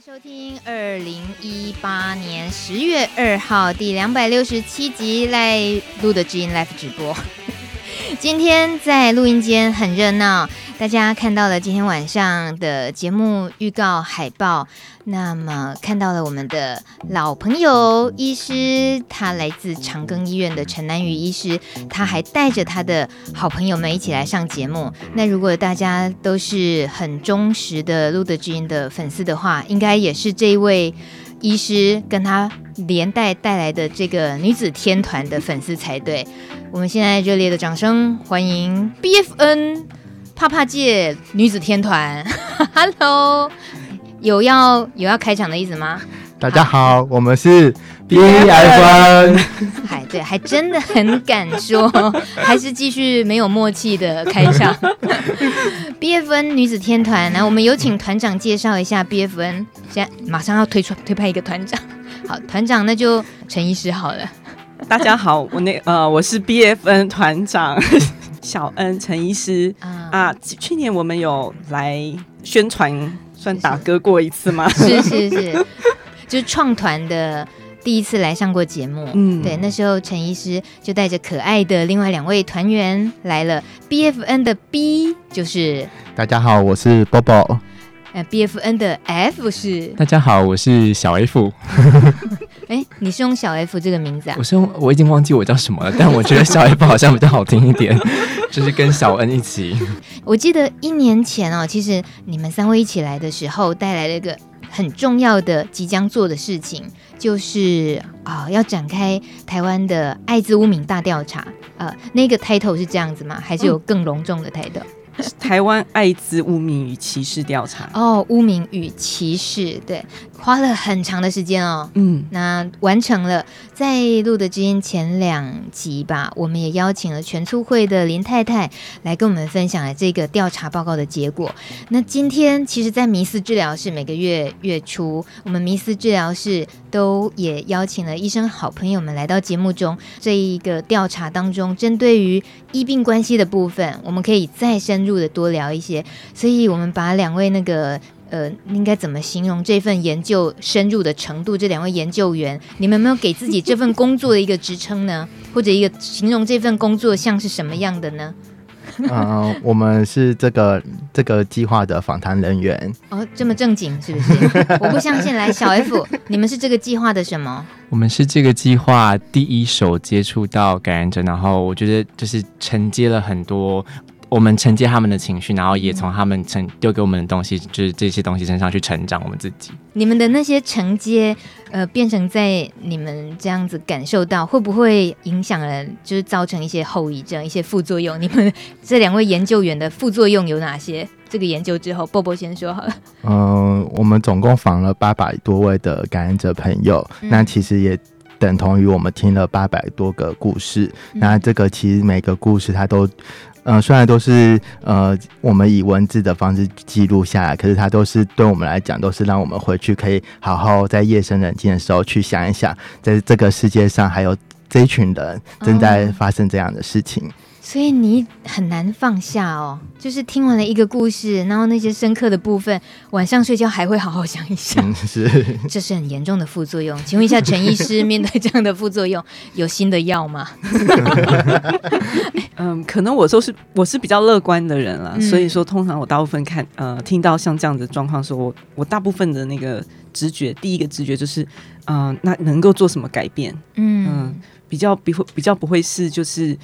收听二零一八年十月二号第两百六十七集赖露的知音 Live 直播。今天在录音间很热闹，大家看到了今天晚上的节目预告海报。那么看到了我们的老朋友医师，他来自长庚医院的陈南宇医师，他还带着他的好朋友们一起来上节目。那如果大家都是很忠实的路德之音的粉丝的话，应该也是这一位医师跟他连带带来的这个女子天团的粉丝才对。我们现在热烈的掌声欢迎 BFN 怕怕界女子天团，Hello。有要有要开场的意思吗？大家好，好我们是 BFN。嗨，对，还真的很敢说，还是继续没有默契的开场。BFN 女子天团，来，我们有请团长介绍一下 BFN。现在马上要推出推派一个团长，好，团长那就陈医师好了。大家好，我那呃我是 BFN 团长小恩陈医师啊，啊。去年我们有来宣传。算打歌过一次吗？是是是，就是创团的第一次来上过节目。嗯，对，那时候陈医师就带着可爱的另外两位团员来了。BFN 的 B 就是大家好，我是 Bobo。呃，BFN 的 F 是大家好，我是小 F。哎、欸，你是用小 F 这个名字啊？我是用，我已经忘记我叫什么了，但我觉得小 F 好像比较好听一点，就是跟小恩一起。我记得一年前哦，其实你们三位一起来的时候，带来了一个很重要的即将做的事情，就是啊、哦，要展开台湾的艾滋污名大调查。呃，那个 title 是这样子吗？还是有更隆重的 title？、嗯 台湾艾滋污名与歧视调查哦，污名与歧视，对，花了很长的时间哦，嗯，那完成了。在录的之音前两集吧，我们也邀请了全促会的林太太来跟我们分享了这个调查报告的结果。那今天，其实，在迷思治疗室每个月月初，我们迷思治疗室都也邀请了医生好朋友们来到节目中。这一个调查当中，针对于医病关系的部分，我们可以再深入的多聊一些。所以，我们把两位那个。呃，应该怎么形容这份研究深入的程度？这两位研究员，你们有没有给自己这份工作的一个职称呢？或者一个形容这份工作像是什么样的呢？嗯、呃，我们是这个这个计划的访谈人员。哦，这么正经是不是？我不相信。来，小 F，你们是这个计划的什么？我们是这个计划第一手接触到感染者，然后我觉得就是承接了很多。我们承接他们的情绪，然后也从他们承丢给我们的东西，就是这些东西身上去成长我们自己。你们的那些承接，呃，变成在你们这样子感受到，会不会影响了，就是造成一些后遗症、一些副作用？你们这两位研究员的副作用有哪些？这个研究之后，波波先说好了。嗯、呃，我们总共访了八百多位的感染者朋友，嗯、那其实也等同于我们听了八百多个故事。嗯、那这个其实每个故事它都。呃，虽然都是呃，我们以文字的方式记录下来，可是它都是对我们来讲，都是让我们回去可以好好在夜深人静的时候去想一想，在这个世界上还有这一群人正在发生这样的事情。哦所以你很难放下哦，就是听完了一个故事，然后那些深刻的部分，晚上睡觉还会好好想一想。嗯、是，这是很严重的副作用。请问一下陈医师，面对这样的副作用，有新的药吗？嗯，可能我都是我是比较乐观的人了，嗯、所以说通常我大部分看呃听到像这样的状况时候，我我大部分的那个直觉，第一个直觉就是，嗯、呃，那能够做什么改变？嗯，嗯比较比会比较不会是就是。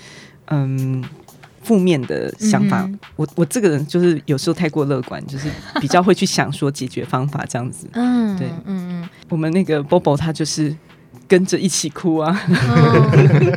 嗯，负面的想法，嗯、我我这个人就是有时候太过乐观，就是比较会去想说解决方法这样子。嗯，对，嗯嗯，我们那个 Bobo 他就是跟着一起哭啊，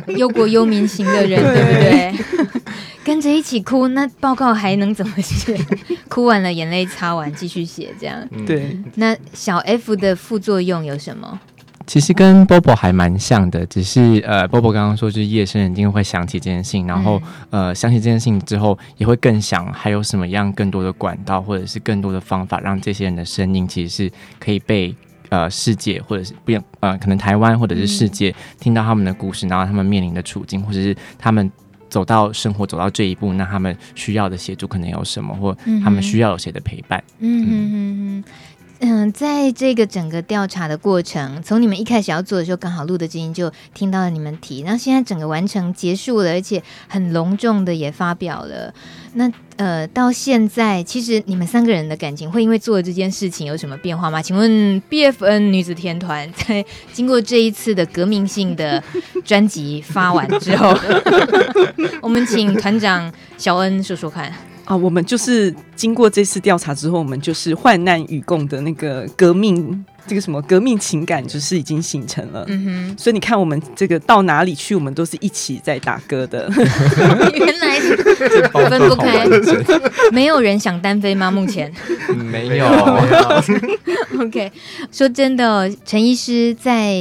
忧、哦、国忧民型的人，对不对？跟着一起哭，那报告还能怎么写？哭完了，眼泪擦完，继续写，这样。对。那小 F 的副作用有什么？其实跟 Bobo 还蛮像的，只是呃，Bobo 刚刚说就是夜深人静会想起这件事情，然后呃，想起这件事情之后，也会更想还有什么样更多的管道，或者是更多的方法，让这些人的声音其实是可以被呃世界或者是不呃可能台湾或者是世界听到他们的故事，然后他们面临的处境，或者是他们走到生活走到这一步，那他们需要的协助可能有什么，或他们需要有谁的陪伴？嗯嗯嗯嗯。嗯，嗯在这个整个调查的过程，从你们一开始要做的时候，刚好录的基因就听到了你们提，然后现在整个完成结束了，而且很隆重的也发表了。那呃，到现在其实你们三个人的感情会因为做这件事情有什么变化吗？请问 BFN 女子天团在经过这一次的革命性的专辑发完之后，我们请团长小恩说说看。啊，我们就是经过这次调查之后，我们就是患难与共的那个革命，这个什么革命情感，就是已经形成了。嗯哼，所以你看，我们这个到哪里去，我们都是一起在打歌的。原来分不开，没有人想单飞吗？目前没有。没有 OK，说真的哦，陈医师在。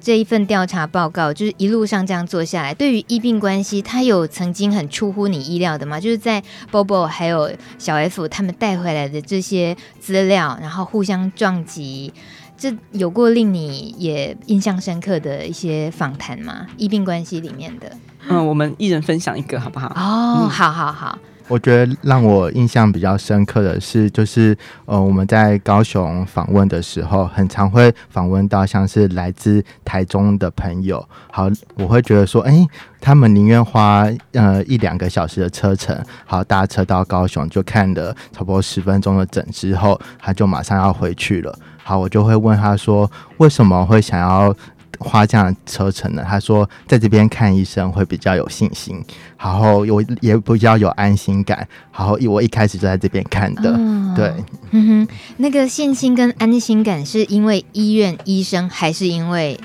这一份调查报告就是一路上这样做下来，对于医病关系，它有曾经很出乎你意料的吗？就是在 Bobo 还有小 F 他们带回来的这些资料，然后互相撞击，这有过令你也印象深刻的一些访谈吗？医病关系里面的，嗯，我们一人分享一个好不好？哦，好好好。我觉得让我印象比较深刻的是，就是呃，我们在高雄访问的时候，很常会访问到像是来自台中的朋友。好，我会觉得说，哎、他们宁愿花呃一两个小时的车程，好搭车到高雄，就看了差不多十分钟的诊之后，他就马上要回去了。好，我就会问他说，为什么会想要？花这样的车程呢？他说在这边看医生会比较有信心，然后我也比较有安心感。然后我一开始就在这边看的，哦、对，嗯哼，那个信心跟安心感是因为医院医生，还是因为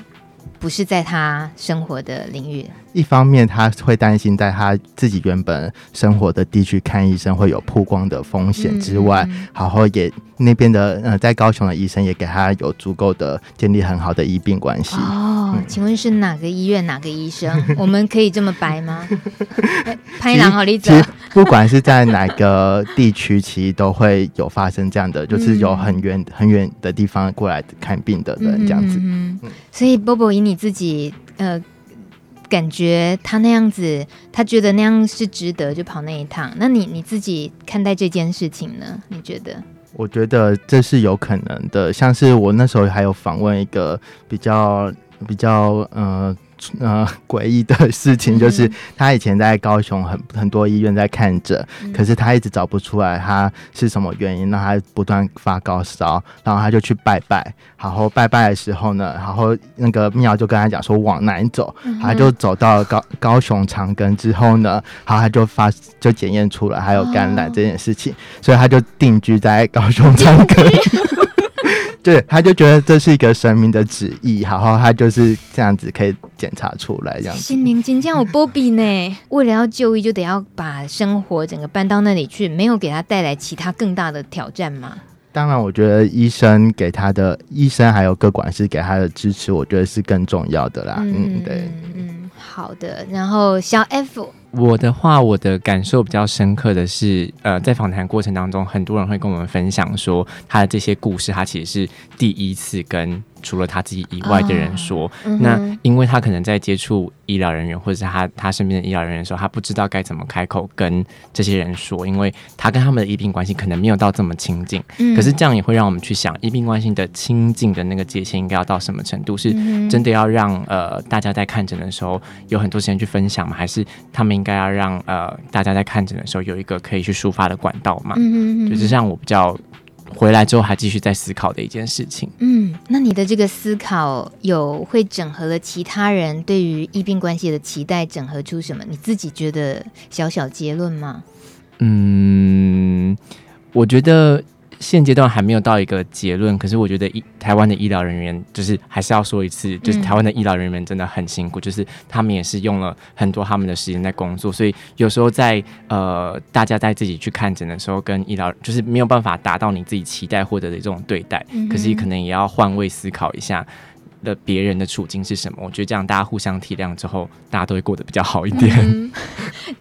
不是在他生活的领域？一方面他会担心在他自己原本生活的地区看医生会有曝光的风险之外，嗯、然后也那边的呃在高雄的医生也给他有足够的建立很好的医病关系。哦，嗯、请问是哪个医院哪个医生？我们可以这么白吗？拍狼好例子。不管是在哪个地区，其实都会有发生这样的，就是有很远很远的地方过来看病的人这样子。嗯，所以 Bobo 以你自己呃。感觉他那样子，他觉得那样是值得就跑那一趟。那你你自己看待这件事情呢？你觉得？我觉得这是有可能的。像是我那时候还有访问一个比较比较呃。呃，诡异的 事情就是，他以前在高雄很很多医院在看诊，嗯、可是他一直找不出来他是什么原因，让他不断发高烧，然后他就去拜拜，然后拜拜的时候呢，然后那个庙就跟他讲说往南走，他就走到高高雄长庚之后呢，然后他就发就检验出来还有感染这件事情，哦、所以他就定居在高雄长庚。对，他就觉得这是一个神明的旨意，然后他就是这样子可以检查出来，这样子。心灵金像我波比呢，为了要就医，就得要把生活整个搬到那里去，没有给他带来其他更大的挑战吗？当然，我觉得医生给他的医生还有各管师给他的支持，我觉得是更重要的啦。嗯，嗯，对，嗯，好的。然后小 F。我的话，我的感受比较深刻的是，呃，在访谈过程当中，很多人会跟我们分享说，他的这些故事，他其实是第一次跟。除了他自己以外的人说，那因为他可能在接触医疗人员或者是他他身边的医疗人员的时候，他不知道该怎么开口跟这些人说，因为他跟他们的医病关系可能没有到这么亲近。嗯、可是这样也会让我们去想，医病关系的亲近的那个界限应该要到什么程度？是真的要让呃大家在看诊的时候有很多时间去分享吗？还是他们应该要让呃大家在看诊的时候有一个可以去抒发的管道嘛？嗯嗯，就是让我比较。回来之后还继续在思考的一件事情。嗯，那你的这个思考有会整合了其他人对于疫病关系的期待，整合出什么？你自己觉得小小结论吗？嗯，我觉得。现阶段还没有到一个结论，可是我觉得医台湾的医疗人员就是还是要说一次，就是台湾的医疗人员真的很辛苦，嗯、就是他们也是用了很多他们的时间在工作，所以有时候在呃大家在自己去看诊的时候，跟医疗就是没有办法达到你自己期待获得的这种对待，嗯、可是可能也要换位思考一下的别人的处境是什么。我觉得这样大家互相体谅之后，大家都会过得比较好一点。嗯、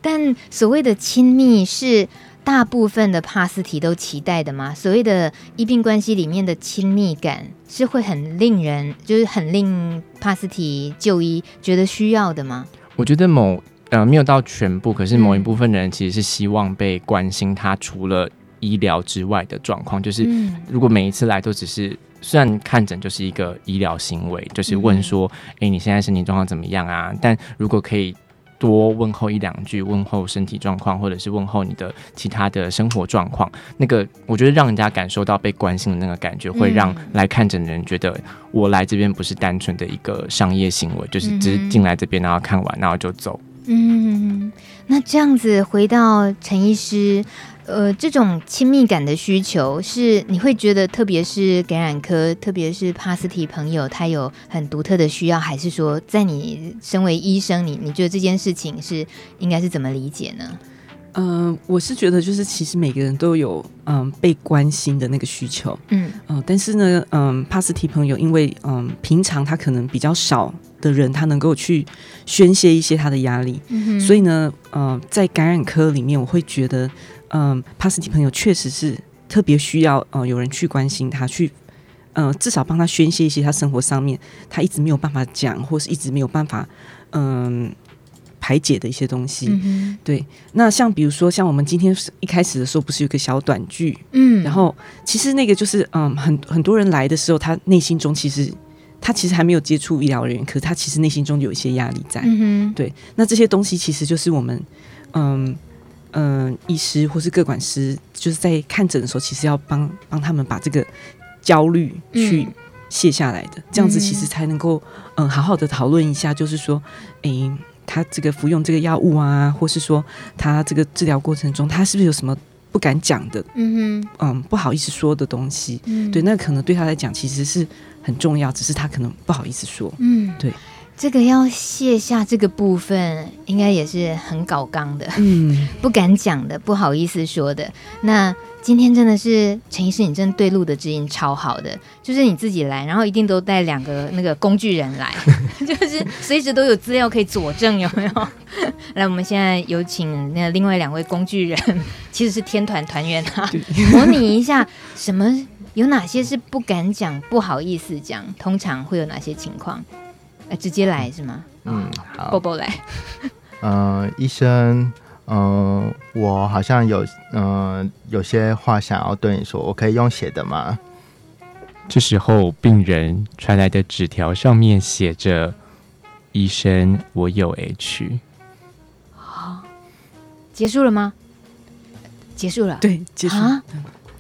但所谓的亲密是。大部分的帕斯提都期待的吗？所谓的医病关系里面的亲密感是会很令人，就是很令帕斯提就医觉得需要的吗？我觉得某呃没有到全部，可是某一部分的人其实是希望被关心。他除了医疗之外的状况，就是如果每一次来都只是虽然看诊就是一个医疗行为，就是问说，哎、欸，你现在身体状况怎么样啊？但如果可以。多问候一两句，问候身体状况，或者是问候你的其他的生活状况。那个，我觉得让人家感受到被关心的那个感觉，会让来看诊的人觉得我来这边不是单纯的一个商业行为，就是只是进来这边然后看完然后就走。嗯，那这样子回到陈医师。呃，这种亲密感的需求是你会觉得，特别是感染科，特别是帕斯提朋友，他有很独特的需要，还是说，在你身为医生，你你觉得这件事情是应该是怎么理解呢？嗯、呃，我是觉得就是其实每个人都有嗯、呃、被关心的那个需求，嗯嗯、呃，但是呢，嗯、呃，帕斯提朋友因为嗯、呃、平常他可能比较少的人，他能够去宣泄一些他的压力，嗯，所以呢，嗯、呃，在感染科里面，我会觉得。嗯，帕斯蒂朋友确实是特别需要，呃，有人去关心他，去，呃，至少帮他宣泄一些他生活上面他一直没有办法讲，或是一直没有办法，嗯、呃，排解的一些东西。嗯、对，那像比如说，像我们今天一开始的时候，不是有个小短剧？嗯，然后其实那个就是，嗯、呃，很很多人来的时候，他内心中其实他其实还没有接触医疗人员，可是他其实内心中有一些压力在。嗯，对，那这些东西其实就是我们，嗯、呃。嗯、呃，医师或是各管师，就是在看诊的时候，其实要帮帮他们把这个焦虑去卸下来的，嗯、这样子其实才能够嗯、呃、好好的讨论一下，就是说，哎、欸，他这个服用这个药物啊，或是说他这个治疗过程中，他是不是有什么不敢讲的，嗯哼，嗯，不好意思说的东西，嗯，对，那可能对他来讲其实是很重要，只是他可能不好意思说，嗯，对。这个要卸下这个部分，应该也是很搞刚的，嗯，不敢讲的，不好意思说的。那今天真的是陈医师，你真的对路的指引超好的，就是你自己来，然后一定都带两个那个工具人来，就是随时都有资料可以佐证，有没有？来，我们现在有请那另外两位工具人，其实是天团团员啊，模拟一下什么有哪些是不敢讲、不好意思讲，通常会有哪些情况？呃，直接来是吗？嗯，好，波波来。嗯、呃，医生，嗯、呃，我好像有，嗯、呃，有些话想要对你说，我可以用写的吗？这时候，病人传来的纸条上面写着：“医生，我有 H。”好，结束了吗？结束了。对，结束。啊，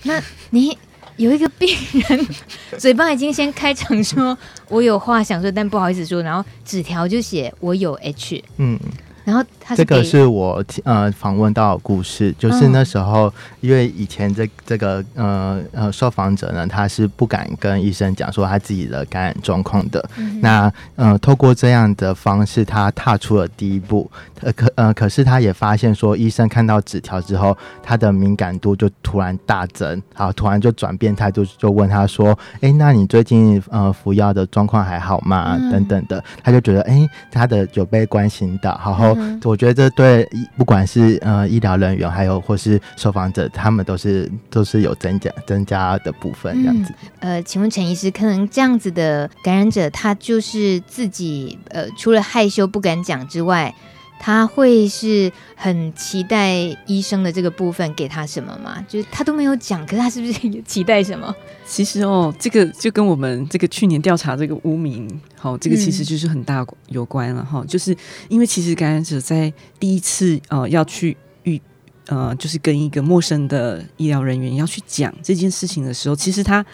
那你？有一个病人 嘴巴已经先开场说，我有话想说，但不好意思说，然后纸条就写我有 H，嗯。然后他这个是我呃访问到的故事，就是那时候因为以前这这个呃呃受访者呢，他是不敢跟医生讲说他自己的感染状况的。嗯、那呃透过这样的方式，他踏出了第一步。呃可呃可是他也发现说，医生看到纸条之后，他的敏感度就突然大增，好，突然就转变态度，就问他说：“哎、欸，那你最近呃服药的状况还好吗？”嗯、等等的，他就觉得哎、欸，他的有被关心到，然后。嗯、我觉得这对不管是呃医疗人员，还有或是受访者，他们都是都是有增加增加的部分这样子。嗯、呃，请问陈医师，可能这样子的感染者，他就是自己呃除了害羞不敢讲之外，他会是很期待医生的这个部分给他什么吗？就是他都没有讲，可是他是不是也期待什么？其实哦，这个就跟我们这个去年调查这个污名，好，这个其实就是很大有关了哈。嗯、就是因为其实感染者在第一次呃要去遇呃，就是跟一个陌生的医疗人员要去讲这件事情的时候，其实他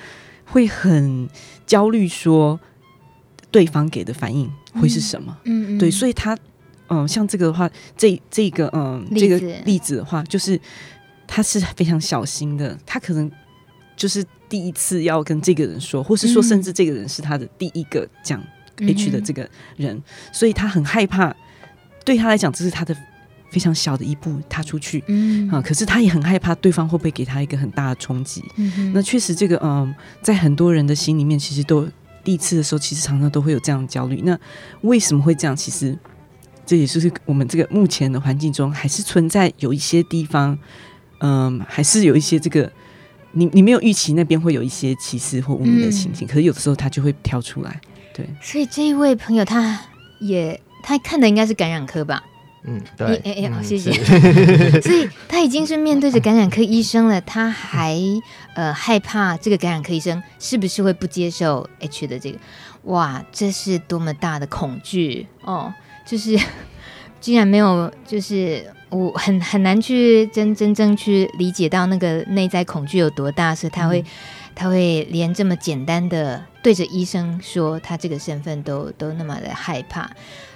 会很焦虑，说对方给的反应会是什么？嗯，嗯对，所以他嗯、呃，像这个的话，这这个嗯，呃、这个例子的话，就是他是非常小心的，他可能就是。第一次要跟这个人说，或是说，甚至这个人是他的第一个讲 H 的这个人，嗯、所以他很害怕。对他来讲，这是他的非常小的一步踏出去，嗯啊，可是他也很害怕对方会不会给他一个很大的冲击。嗯、那确实，这个嗯，在很多人的心里面，其实都第一次的时候，其实常常都会有这样的焦虑。那为什么会这样？其实这也是我们这个目前的环境中，还是存在有一些地方，嗯，还是有一些这个。你你没有预期那边会有一些歧视或污名的情形，嗯、可是有的时候他就会跳出来，对。所以这一位朋友他也他看的应该是感染科吧？嗯，对，哎哎，好，谢谢。所以他已经是面对着感染科医生了，他还呃害怕这个感染科医生是不是会不接受 H 的这个？哇，这是多么大的恐惧哦！就是 竟然没有，就是我很很难去真真正去理解到那个内在恐惧有多大，所以他会。嗯他会连这么简单的对着医生说他这个身份都都那么的害怕。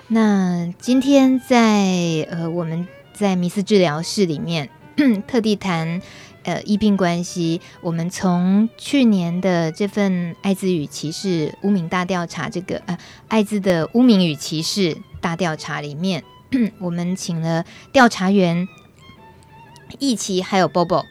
那今天在呃我们在迷思治疗室里面 特地谈呃医病关系。我们从去年的这份艾滋与歧视污名大调查，这个呃艾滋的污名与歧视大调查里面，我们请了调查员易祺还有 Bobo。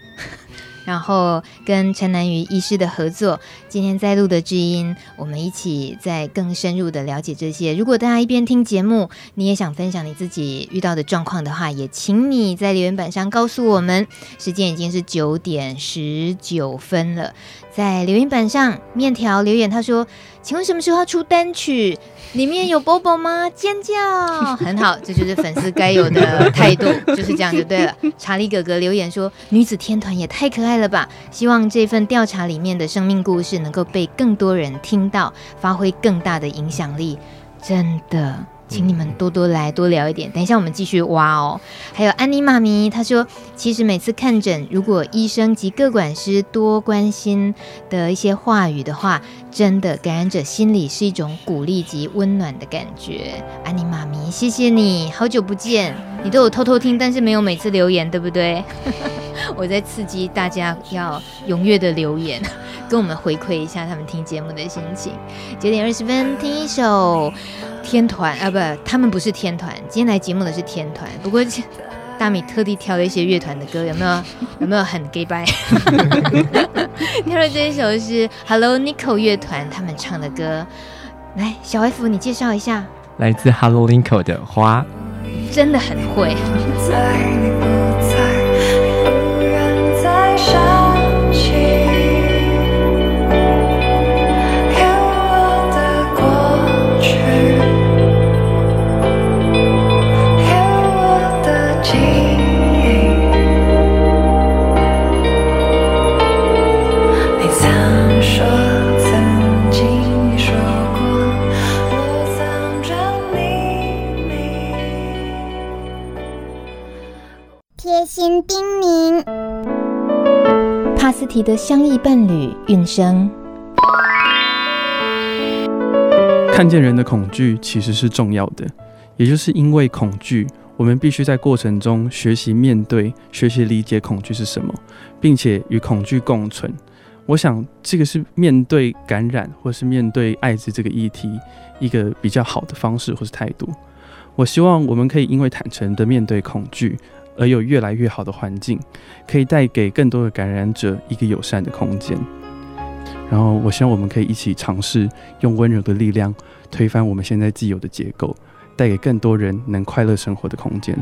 然后跟陈南瑜医师的合作，今天在录的知音，我们一起再更深入的了解这些。如果大家一边听节目，你也想分享你自己遇到的状况的话，也请你在留言板上告诉我们。时间已经是九点十九分了，在留言板上面条留言，他说：“请问什么时候要出单曲？”里面有 Bobo 吗？尖叫，很好，这就是粉丝该有的态度，就是这样就对了。查理哥哥留言说：“女子天团也太可爱了吧！”希望这份调查里面的生命故事能够被更多人听到，发挥更大的影响力。真的。请你们多多来多聊一点，等一下我们继续挖哦。还有安妮妈咪，她说，其实每次看诊，如果医生及各管师多关心的一些话语的话，真的感染者心里是一种鼓励及温暖的感觉。安妮妈咪，谢谢你，好久不见，你都有偷偷听，但是没有每次留言，对不对？我在刺激大家要踊跃的留言，跟我们回馈一下他们听节目的心情。九点二十分，听一首。天团啊，不，他们不是天团。今天来节目的是天团，不过大米特地挑了一些乐团的歌，有没有？有没有很 gay bye？挑了这一首是 Hello Nico 乐团他们唱的歌。来，小 F，你介绍一下。来自 Hello Nico 的花，真的很会。提的相依伴侣运生，看见人的恐惧其实是重要的，也就是因为恐惧，我们必须在过程中学习面对、学习理解恐惧是什么，并且与恐惧共存。我想这个是面对感染或是面对艾滋这个议题一个比较好的方式或是态度。我希望我们可以因为坦诚的面对恐惧。而有越来越好的环境，可以带给更多的感染者一个友善的空间。然后，我希望我们可以一起尝试用温柔的力量推翻我们现在既有的结构，带给更多人能快乐生活的空间。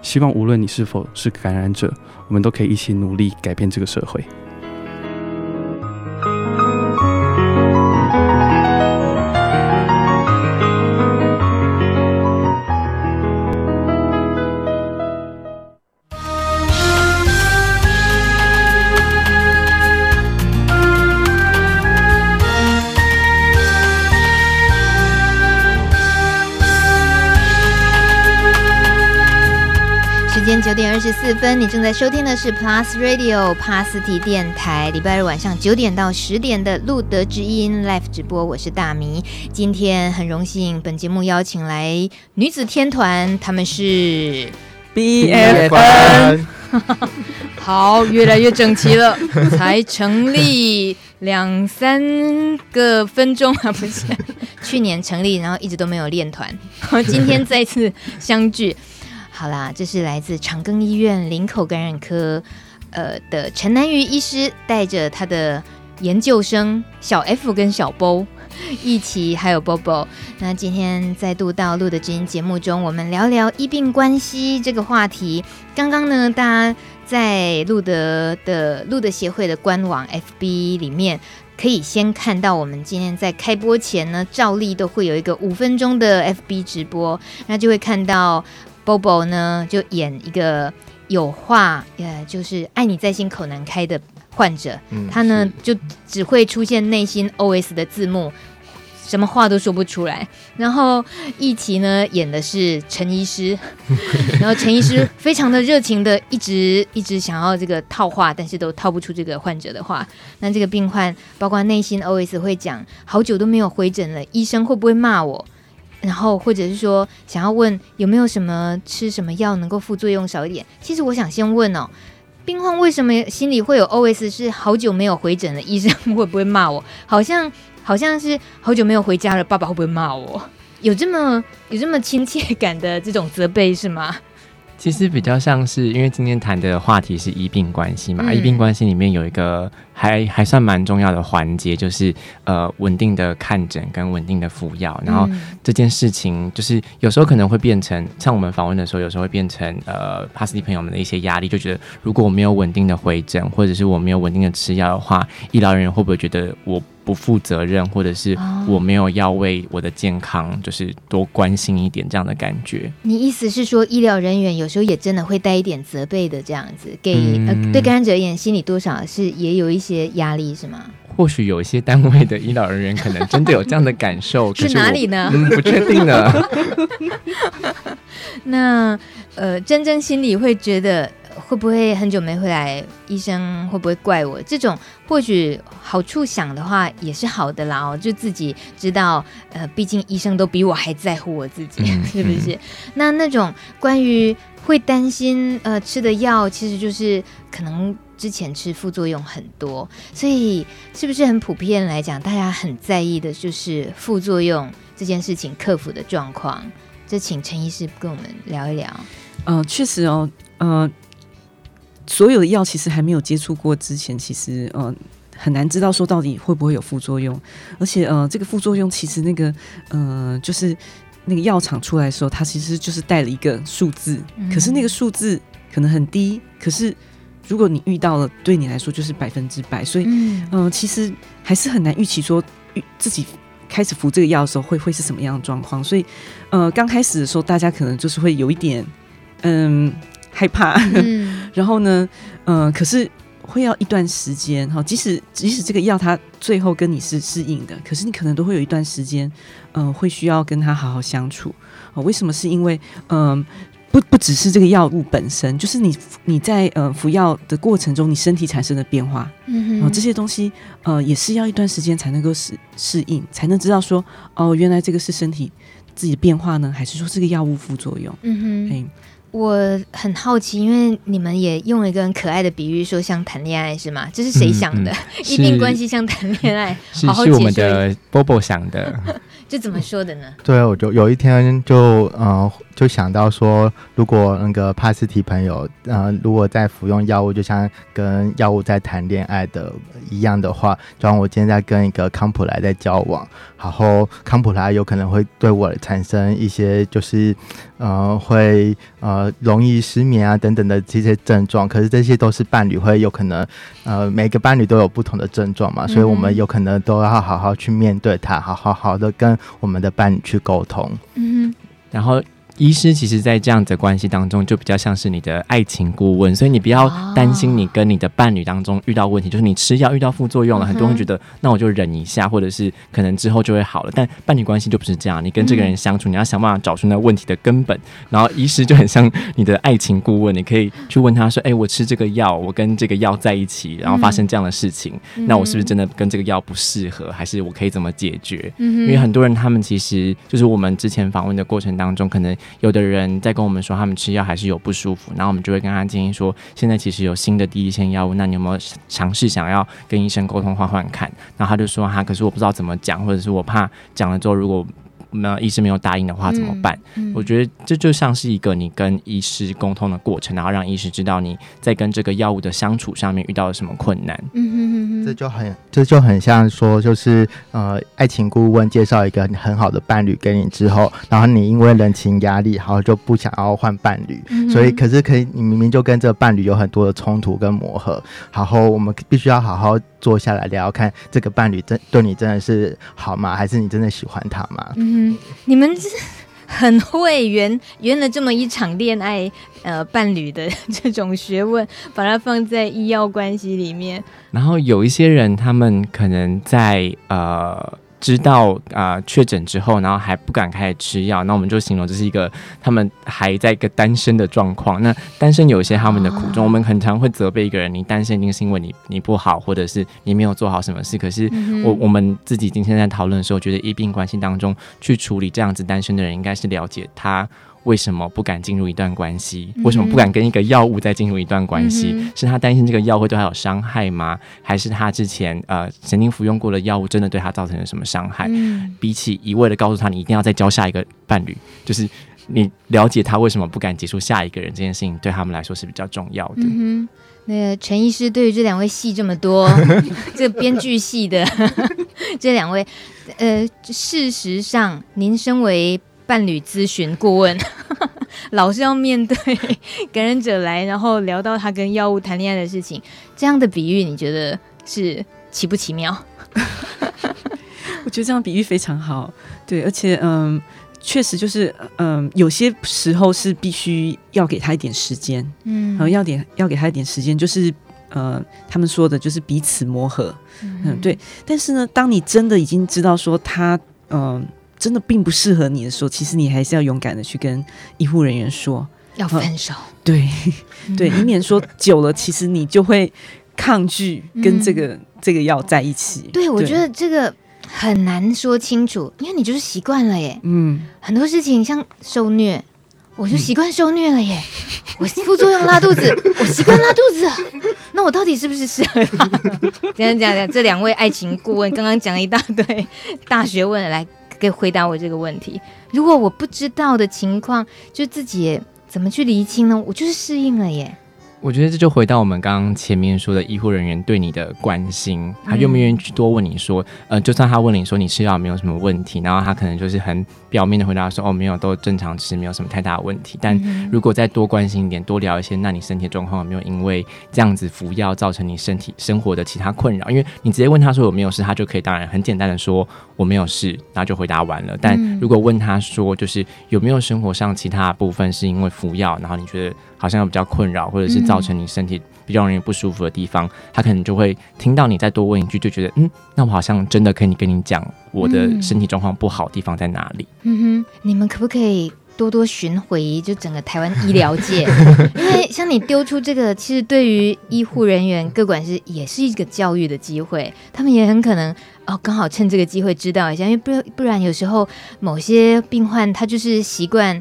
希望无论你是否是感染者，我们都可以一起努力改变这个社会。四分，你正在收听的是 Plus Radio 帕斯提电台，礼拜日晚上九点到十点的路德之音 Live 直播，我是大迷。今天很荣幸，本节目邀请来女子天团，他们是 BFN。好，越来越整齐了，才成立两三个分钟啊，不是？去年成立，然后一直都没有练团，今天再次相聚。好啦，这是来自长庚医院林口感染科，呃的陈南瑜医师，带着他的研究生小 F 跟小 B，一起，还有 Bobo。那今天再度到露德知音节目中，我们聊聊医病关系这个话题。刚刚呢，大家在露德的露德协会的官网 FB 里面，可以先看到我们今天在开播前呢，照例都会有一个五分钟的 FB 直播，那就会看到。Bobo 呢就演一个有话，呃，就是爱你在心口难开的患者，嗯、他呢就只会出现内心 OS 的字幕。什么话都说不出来，然后易奇呢演的是陈医师，然后陈医师非常的热情的一直一直想要这个套话，但是都套不出这个患者的话。那这个病患包括内心 OS 会讲，好久都没有回诊了，医生会不会骂我？然后或者是说想要问有没有什么吃什么药能够副作用少一点？其实我想先问哦，病患为什么心里会有 OS 是好久没有回诊了，医生 会不会骂我？好像。好像是好久没有回家了，爸爸会不会骂我？有这么有这么亲切感的这种责备是吗？其实比较像是，因为今天谈的话题是医病关系嘛，嗯、医病关系里面有一个还还算蛮重要的环节，就是呃稳定的看诊跟稳定的服药。然后这件事情就是有时候可能会变成，像我们访问的时候，有时候会变成呃帕斯蒂朋友们的一些压力，就觉得如果我没有稳定的回诊，或者是我没有稳定的吃药的话，医疗人员会不会觉得我不负责任，或者是我没有要为我的健康就是多关心一点这样的感觉。你意思是说，医疗人员有时候也真的会带一点责备的这样子，给、嗯、呃对感染者而言，心里多少是也有一些压力，是吗？或许有一些单位的医疗人员可能真的有这样的感受，是哪里呢？嗯，不确定呢。那呃，真真心里会觉得。会不会很久没回来？医生会不会怪我？这种或许好处想的话也是好的啦。哦，就自己知道，呃，毕竟医生都比我还在乎我自己，嗯、是不是？嗯、那那种关于会担心，呃，吃的药其实就是可能之前吃副作用很多，所以是不是很普遍来讲，大家很在意的就是副作用这件事情克服的状况？这请陈医师跟我们聊一聊。嗯、呃，确实哦，嗯、呃。所有的药其实还没有接触过之前，其实呃很难知道说到底会不会有副作用，而且呃这个副作用其实那个呃就是那个药厂出来的时候，它其实就是带了一个数字，嗯、可是那个数字可能很低，可是如果你遇到了，对你来说就是百分之百，所以嗯、呃、其实还是很难预期说自己开始服这个药的时候会会是什么样的状况，所以呃刚开始的时候大家可能就是会有一点嗯。害怕，嗯、然后呢，呃，可是会要一段时间哈。即使即使这个药它最后跟你是适应的，可是你可能都会有一段时间，嗯、呃，会需要跟他好好相处。哦，为什么？是因为，嗯、呃，不不只是这个药物本身，就是你你在呃服药的过程中，你身体产生的变化，嗯哼，然后这些东西，呃，也是要一段时间才能够适适应，才能知道说，哦，原来这个是身体自己的变化呢，还是说这个药物副作用？嗯哼，哎。我很好奇，因为你们也用了一个很可爱的比喻，说像谈恋爱是吗？这是谁想的？医病、嗯嗯、关系像谈恋爱，是 好好是我们的 Bobo 想的。就怎么说的呢？对，我就有一天就呃就想到说，如果那个帕斯提朋友呃如果在服用药物，就像跟药物在谈恋爱的一样的话，就像我今天在跟一个康普莱在交往，然后康普莱有可能会对我产生一些就是呃会呃容易失眠啊等等的这些症状，可是这些都是伴侣会有可能呃每个伴侣都有不同的症状嘛，所以我们有可能都要好好去面对它，好好好的跟。我们的伴侣去沟通，嗯，然后。医师其实，在这样子的关系当中，就比较像是你的爱情顾问，所以你不要担心你跟你的伴侣当中遇到问题，哦、就是你吃药遇到副作用了，嗯、很多人觉得那我就忍一下，或者是可能之后就会好了。但伴侣关系就不是这样，你跟这个人相处，嗯、你要想办法找出那问题的根本。然后医师就很像你的爱情顾问，你可以去问他说：“哎、欸，我吃这个药，我跟这个药在一起，然后发生这样的事情，嗯、那我是不是真的跟这个药不适合，还是我可以怎么解决？”嗯、因为很多人他们其实就是我们之前访问的过程当中，可能有的人。在跟我们说他们吃药还是有不舒服，然后我们就会跟他建议说，现在其实有新的第一线药物，那你有没有尝试想要跟医生沟通换换看？然后他就说哈，可是我不知道怎么讲，或者是我怕讲了之后如果。那医师没有答应的话怎么办？嗯嗯、我觉得这就像是一个你跟医师沟通的过程，然后让医师知道你在跟这个药物的相处上面遇到了什么困难。嗯哼哼哼，这就很这就很像说，就是呃，爱情顾问介绍一个很好的伴侣给你之后，然后你因为人情压力，然后就不想要换伴侣，嗯、所以可是可以，你明明就跟这个伴侣有很多的冲突跟磨合，然后我们必须要好好坐下来聊，看这个伴侣真对你真的是好吗？还是你真的喜欢他吗？嗯你们是很会圆圆了这么一场恋爱，呃，伴侣的这种学问，把它放在医药关系里面。然后有一些人，他们可能在呃。知道啊，呃、确诊之后，然后还不敢开始吃药，那我们就形容这是一个他们还在一个单身的状况。那单身有一些他们的苦衷，哦、我们很常会责备一个人，你单身一定是因为你你不好，或者是你没有做好什么事。可是我、嗯、我们自己今天在讨论的时候，觉得一病关系当中去处理这样子单身的人，应该是了解他。为什么不敢进入一段关系？为什么不敢跟一个药物再进入一段关系？嗯、是他担心这个药会对他有伤害吗？还是他之前呃曾经服用过的药物真的对他造成了什么伤害？嗯、比起一味的告诉他你一定要再交下一个伴侣，就是你了解他为什么不敢结束下一个人这件事情，对他们来说是比较重要的。嗯、那个陈医师对于这两位戏这么多，这编剧系的 这两位，呃，事实上您身为。伴侣咨询顾问，老是要面对感染者来，然后聊到他跟药物谈恋爱的事情，这样的比喻你觉得是奇不奇妙？我觉得这样比喻非常好，对，而且嗯，确实就是嗯，有些时候是必须要给他一点时间，嗯，然后要点要给他一点时间，就是呃，他们说的就是彼此磨合，嗯，嗯，对。但是呢，当你真的已经知道说他嗯。真的并不适合你的时候，其实你还是要勇敢的去跟医护人员说要分手。对，对，以免说久了，其实你就会抗拒跟这个、嗯、这个药在一起。对，对我觉得这个很难说清楚，因为你就是习惯了耶。嗯，很多事情像受虐，我就习惯受虐了耶。嗯、我副作用拉肚子，我习惯拉肚子，那我到底是不是适合他？这样讲讲，这两位爱情顾问刚刚讲了一大堆大学问来。给回答我这个问题。如果我不知道的情况，就自己怎么去厘清呢？我就是适应了耶。我觉得这就回到我们刚刚前面说的医护人员对你的关心，他愿不愿意去多问你说，呃，就算他问你说你吃药没有什么问题，然后他可能就是很表面的回答说，哦，没有，都正常吃，没有什么太大的问题。但如果再多关心一点，多聊一些，那你身体状况有没有因为这样子服药造成你身体生活的其他困扰？因为你直接问他说我没有事，他就可以当然很简单的说我没有事，然后就回答完了。但如果问他说就是有没有生活上其他部分是因为服药，然后你觉得好像有比较困扰，或者是造成你身体比较容易不舒服的地方，他可能就会听到你再多问一句，就觉得嗯，那我好像真的可以跟你讲我的身体状况不好的地方在哪里。嗯哼，你们可不可以多多巡回就整个台湾医疗界？因为像你丢出这个，其实对于医护人员各管是也是一个教育的机会，他们也很可能哦，刚好趁这个机会知道一下，因为不不然有时候某些病患他就是习惯。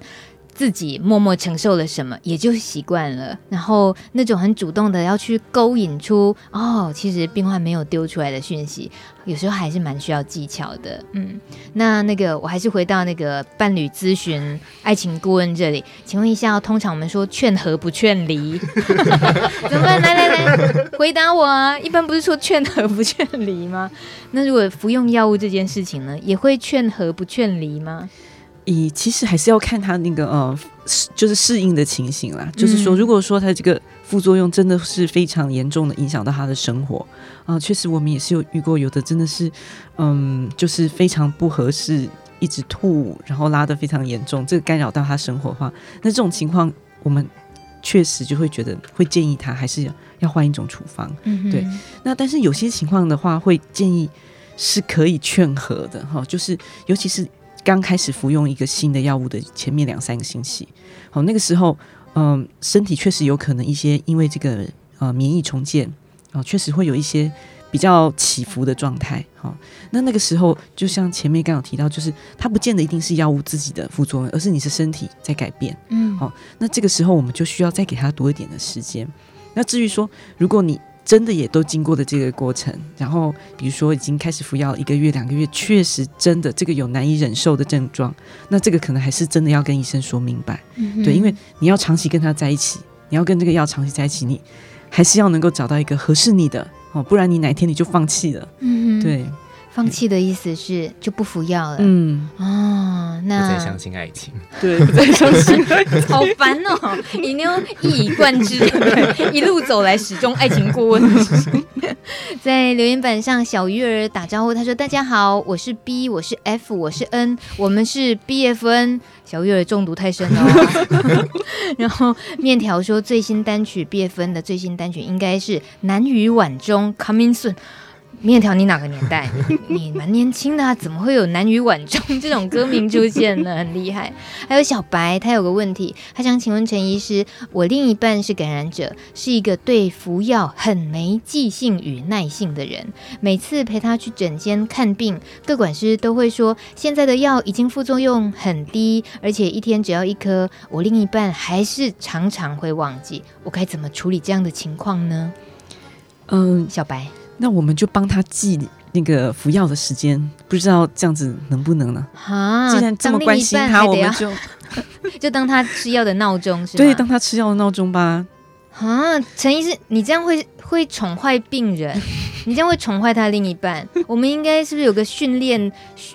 自己默默承受了什么，也就习惯了。然后那种很主动的要去勾引出哦，其实病患没有丢出来的讯息，有时候还是蛮需要技巧的。嗯，那那个我还是回到那个伴侣咨询、爱情顾问这里，请问一下，通常我们说劝和不劝离，怎么办？来来来，回答我啊！一般不是说劝和不劝离吗？那如果服用药物这件事情呢，也会劝和不劝离吗？以其实还是要看他那个呃，就是适应的情形啦。嗯、就是说，如果说他这个副作用真的是非常严重的影响到他的生活啊、呃，确实我们也是有遇过，有的真的是嗯，就是非常不合适，一直吐，然后拉的非常严重，这个干扰到他生活的话，那这种情况我们确实就会觉得会建议他还是要要换一种处方。嗯，对。那但是有些情况的话，会建议是可以劝和的哈，就是尤其是。刚开始服用一个新的药物的前面两三个星期，好，那个时候，嗯、呃，身体确实有可能一些因为这个呃免疫重建啊，确实会有一些比较起伏的状态。好，那那个时候就像前面刚有提到，就是它不见得一定是药物自己的副作用，而是你是身体在改变。嗯，好，那这个时候我们就需要再给他多一点的时间。那至于说，如果你真的也都经过了这个过程，然后比如说已经开始服药一个月、两个月，确实真的这个有难以忍受的症状，那这个可能还是真的要跟医生说明白，嗯、对，因为你要长期跟他在一起，你要跟这个药长期在一起，你还是要能够找到一个合适你的哦，不然你哪天你就放弃了，嗯，对。放弃的意思是就不服药了。嗯，哦，那不再相信爱情，对，不再相信爱情，好烦哦！以妞一以贯之，一路走来始终爱情顾问。在留言板上，小鱼儿打招呼，他说：“大家好，我是 B，我是 F，我是 N，我们是 BFN。”小鱼儿中毒太深了。然后面条说：“最新单曲 BFN 的最新单曲应该是难于碗中 Coming Soon。”面条，你哪个年代？你蛮年轻的啊，怎么会有男女晚中这种歌名出现呢？很厉害。还有小白，他有个问题，他想请问陈医师：我另一半是感染者，是一个对服药很没记性与耐性的人。每次陪他去诊间看病，各管师都会说现在的药已经副作用很低，而且一天只要一颗。我另一半还是常常会忘记，我该怎么处理这样的情况呢？嗯，小白。那我们就帮他记那个服药的时间，不知道这样子能不能呢？啊，既然这么关心他，我们就 就当他吃药的闹钟是吧？对，当他吃药的闹钟吧。啊，陈医师，你这样会会宠坏病人。你这样会宠坏他另一半。我们应该是不是有个训练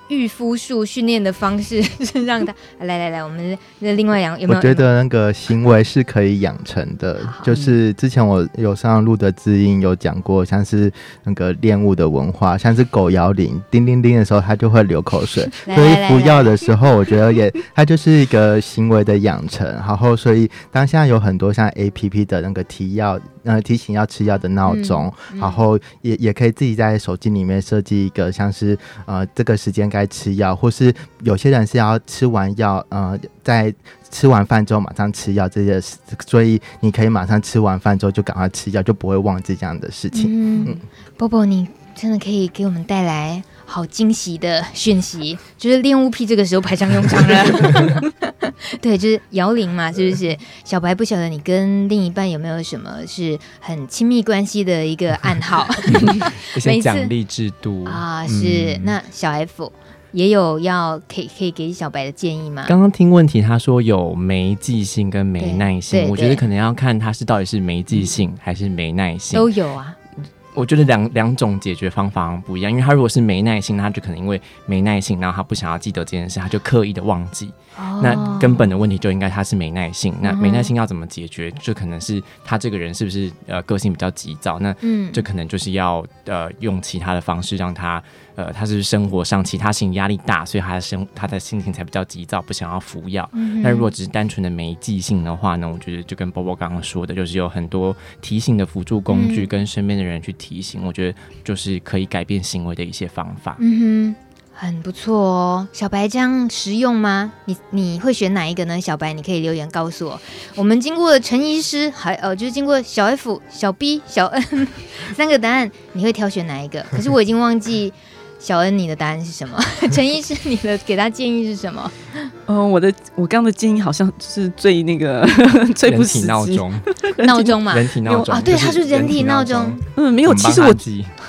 御夫术训练的方式，是让他来来来，我们的另外两有没有？我觉得那个行为是可以养成的，就是之前我有上录的知音有讲过，像是那个恋物的文化，像是狗摇铃叮叮叮的时候，它就会流口水。所以服药的时候，我觉得也它就是一个行为的养成。然后，所以当现在有很多像 APP 的那个提要。呃，提醒要吃药的闹钟，然后也也可以自己在手机里面设计一个，像是呃这个时间该吃药，或是有些人是要吃完药，呃，在吃完饭之后马上吃药这些，所以你可以马上吃完饭之后就赶快吃药，就不会忘记这样的事情。嗯，嗯波波，你真的可以给我们带来好惊喜的讯息，就是恋物癖这个时候派上用场了。对，就是摇铃嘛，是不是？小白不晓得你跟另一半有没有什么是很亲密关系的一个暗号？一些奖励制度啊，是。嗯、那小 F 也有要可以可以给小白的建议吗？刚刚听问题，他说有没记性跟没耐性，我觉得可能要看他是到底是没记性还是没耐性，都有啊。我觉得两两种解决方法不一样，因为他如果是没耐心，那他就可能因为没耐性，然后他不想要记得这件事，他就刻意的忘记。哦、那根本的问题就应该他是没耐性。那没耐性要怎么解决？就可能是他这个人是不是呃个性比较急躁？那嗯，这可能就是要呃用其他的方式让他。呃，他是生活上其他性压力大，所以他的生他的心情才比较急躁，不想要服药。嗯、但如果只是单纯的没记性的话呢，我觉得就跟波波刚刚说的，就是有很多提醒的辅助工具，跟身边的人去提醒，嗯、我觉得就是可以改变行为的一些方法。嗯哼，很不错哦。小白这样实用吗？你你会选哪一个呢？小白，你可以留言告诉我。我们经过陈医师，还呃，就是经过小 F、小 B、小 N 三个答案，你会挑选哪一个？可是我已经忘记。小恩，你的答案是什么？陈医师，你的给他建议是什么？嗯、呃，我的我刚的建议好像是最那个 最不实际闹钟，闹钟嘛，人体闹钟 啊，对，他是人体闹钟。嗯，没有，其实我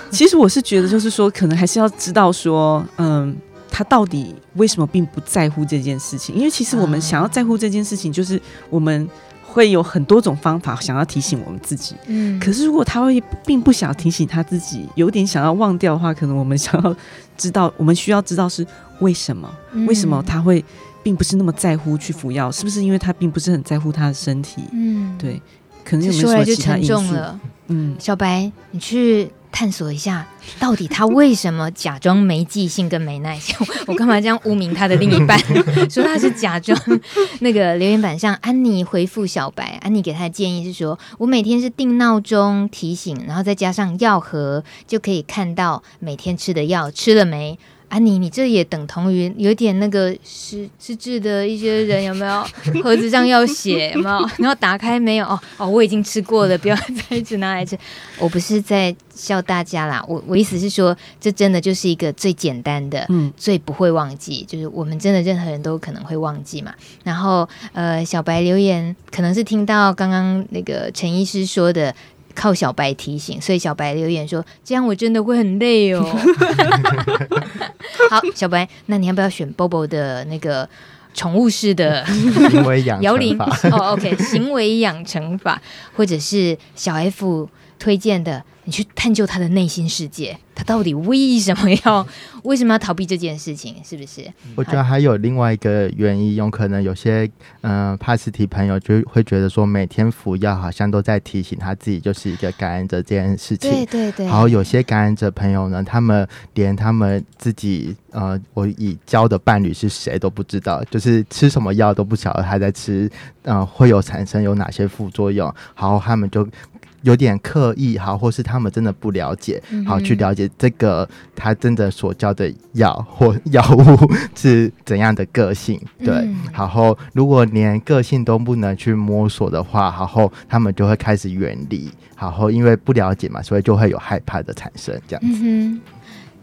其实我是觉得，就是说，可能还是要知道说，嗯，他到底为什么并不在乎这件事情？因为其实我们想要在乎这件事情，就是我们。会有很多种方法想要提醒我们自己，嗯，可是如果他会并不想提醒他自己，有点想要忘掉的话，可能我们想要知道，我们需要知道是为什么，嗯、为什么他会并不是那么在乎去服药，是不是因为他并不是很在乎他的身体？嗯，对，可能有没有什么其他因素？嗯，小白，你去。探索一下，到底他为什么假装没记性跟没耐性？我干嘛这样污名他的另一半，说他是假装？那个留言板上，安妮回复小白，安妮给他的建议是说：我每天是定闹钟提醒，然后再加上药盒，就可以看到每天吃的药吃了没。安妮，你这也等同于有点那个失失智的一些人有没有？盒子上要写有没有？然后打开没有？哦哦，我已经吃过了，不要再一直拿来吃。我不是在笑大家啦，我我意思是说，这真的就是一个最简单的，嗯，最不会忘记，就是我们真的任何人都可能会忘记嘛。然后呃，小白留言可能是听到刚刚那个陈医师说的。靠小白提醒，所以小白留言说：“这样我真的会很累哦。”好，小白，那你要不要选 Bobo 的那个宠物式的行为养摇铃？哦，OK，行为养成法，或者是小 F 推荐的，你去探究他的内心世界，他到底为什么要 为什么要逃避这件事情？是不是？我觉得还有另外一个原因，有可能有些嗯帕斯提朋友就会觉得说，每天服药好像都在提醒他自己就是一个感染者这件事情。对对对。然后有些感染者朋友呢，他们连他们自己呃，我已交的伴侣是谁都不知道，就是吃什么药都不晓得他在吃，嗯、呃，会有产生有哪些副作用，然后他们就。有点刻意好，或是他们真的不了解，好去了解这个他真的所教的药或 药物是怎样的个性，对，然后如果连个性都不能去摸索的话，然后他们就会开始远离，然后因为不了解嘛，所以就会有害怕的产生，这样子。嗯，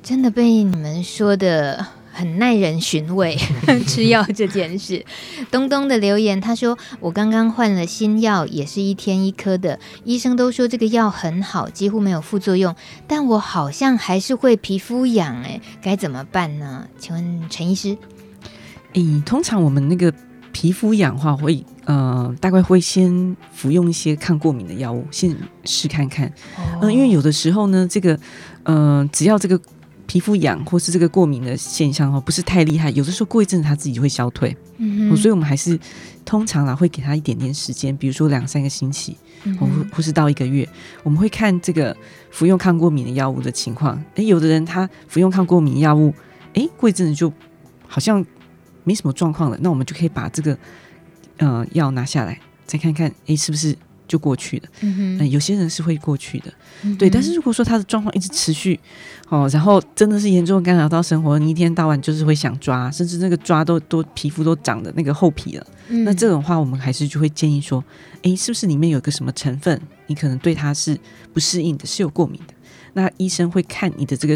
真的被你们说的。很耐人寻味，吃药这件事。东东的留言，他说：“我刚刚换了新药，也是一天一颗的。医生都说这个药很好，几乎没有副作用，但我好像还是会皮肤痒，哎，该怎么办呢？请问陈医师？诶，通常我们那个皮肤痒的话，会呃，大概会先服用一些抗过敏的药物，先试看看。嗯、呃，因为有的时候呢，这个呃，只要这个。”皮肤痒或是这个过敏的现象哦，不是太厉害，有的时候过一阵子它自己就会消退。嗯，所以我们还是通常啦会给他一点点时间，比如说两三个星期，或或是到一个月，我们会看这个服用抗过敏的药物的情况。诶，有的人他服用抗过敏药物，诶，过一阵子就好像没什么状况了，那我们就可以把这个呃药拿下来，再看看，诶，是不是？就过去了，嗯、呃、有些人是会过去的，嗯、对。但是如果说他的状况一直持续，哦，然后真的是严重干扰到生活，你一天到晚就是会想抓，甚至那个抓都都皮肤都长的那个厚皮了，嗯，那这种话我们还是就会建议说，诶，是不是里面有个什么成分，你可能对它是不适应的，是有过敏的？那医生会看你的这个，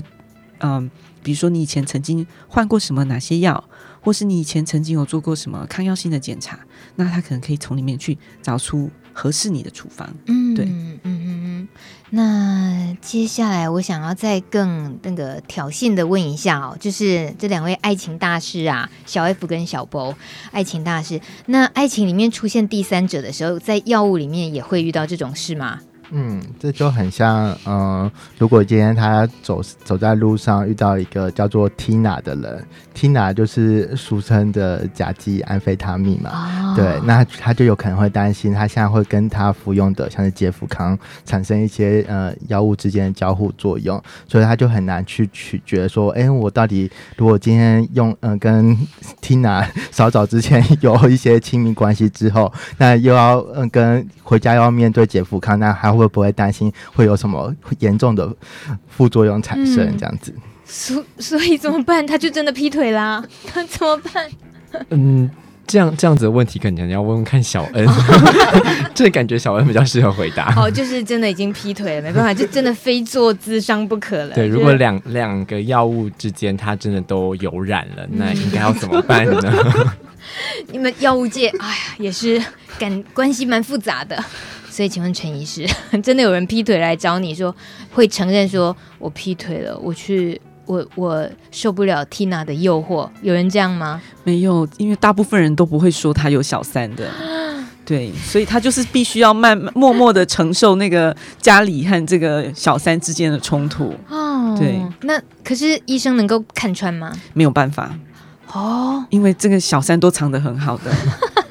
嗯、呃，比如说你以前曾经换过什么哪些药，或是你以前曾经有做过什么抗药性的检查，那他可能可以从里面去找出。合适你的处方，嗯，对，嗯嗯嗯。那接下来我想要再更那个挑衅的问一下哦，就是这两位爱情大师啊，小 F 跟小波，爱情大师。那爱情里面出现第三者的时候，在药物里面也会遇到这种事吗？嗯，这就很像，嗯、呃，如果今天他走走在路上遇到一个叫做 Tina 的人，Tina 就是俗称的甲基安非他命嘛，哦、对，那他就有可能会担心，他现在会跟他服用的像是杰福康产生一些呃药物之间的交互作用，所以他就很难去取决说，哎，我到底如果今天用嗯、呃、跟 Tina 稍早之前有一些亲密关系之后，那又要嗯、呃、跟回家又要面对杰福康，那还会。会不会担心会有什么严重的副作用产生？这样子，所、嗯、所以怎么办？他就真的劈腿啦？他 怎么办？嗯，这样这样子的问题，可能要问问看小恩。这感觉小恩比较适合回答。哦，就是真的已经劈腿了，没办法，就真的非做咨商不可了。对，如果两两个药物之间，他真的都有染了，那应该要怎么办呢？你们药物界，哎呀，也是感关系蛮复杂的。所以，请问陈医师，真的有人劈腿来找你说，会承认说我劈腿了，我去，我我受不了 Tina 的诱惑，有人这样吗？没有，因为大部分人都不会说他有小三的，对，所以他就是必须要慢默默的承受那个家里和这个小三之间的冲突。哦，对，那可是医生能够看穿吗？没有办法哦，因为这个小三都藏得很好的。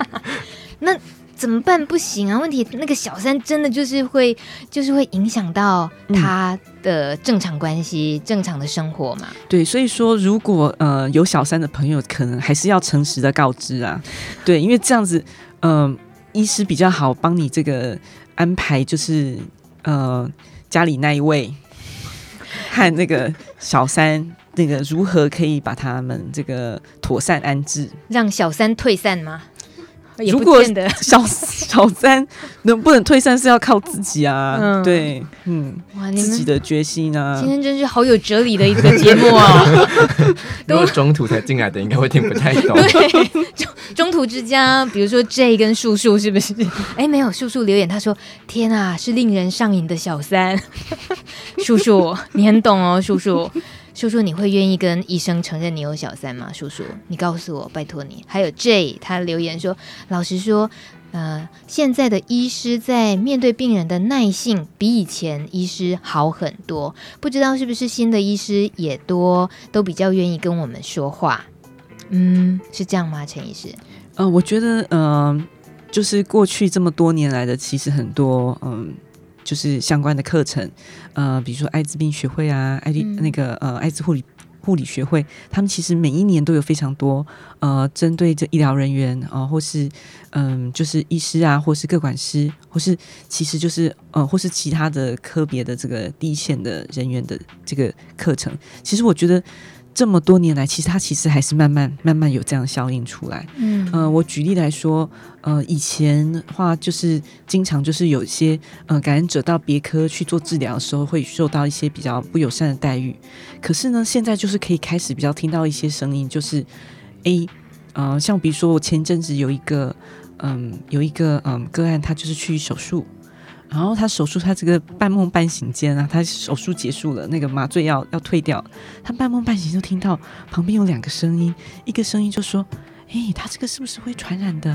那。怎么办？不行啊！问题那个小三真的就是会，就是会影响到他的正常关系、嗯、正常的生活嘛？对，所以说如果呃有小三的朋友，可能还是要诚实的告知啊。对，因为这样子，嗯、呃，医师比较好帮你这个安排，就是呃家里那一位和那个小三那个如何可以把他们这个妥善安置，让小三退散吗？如果小 小三能不能退散是要靠自己啊，嗯、对，嗯，哇，自己的决心啊。今天真是好有哲理的一个节目啊！如果中途才进来的，应该会听不太懂。对，中中途之家，比如说 J 跟叔叔是不是？哎，没有，叔叔留言他说：“天啊，是令人上瘾的小三。”叔叔，你很懂哦，树树。叔叔，你会愿意跟医生承认你有小三吗？叔叔，你告诉我，拜托你。还有 J，他留言说，老实说，呃，现在的医师在面对病人的耐性比以前医师好很多。不知道是不是新的医师也多，都比较愿意跟我们说话。嗯，是这样吗，陈医师？呃，我觉得，嗯、就是过去这么多年来的，其实很多，嗯、就是相关的课程，呃，比如说艾滋病学会啊，艾滋、嗯、那个呃艾滋护理。护理学会，他们其实每一年都有非常多呃，针对这医疗人员啊、呃，或是嗯、呃，就是医师啊，或是各管师，或是其实就是呃，或是其他的科别的这个第一线的人员的这个课程。其实我觉得。这么多年来，其实它其实还是慢慢慢慢有这样效应出来。嗯，呃，我举例来说，呃，以前的话就是经常就是有一些呃感染者到别科去做治疗的时候，会受到一些比较不友善的待遇。可是呢，现在就是可以开始比较听到一些声音，就是 A，，呃，像比如说我前阵子有一个嗯、呃、有一个嗯、呃、个案，他就是去手术。然后他手术，他这个半梦半醒间啊，他手术结束了，那个麻醉药要退掉，他半梦半醒就听到旁边有两个声音，一个声音就说：“诶，他这个是不是会传染的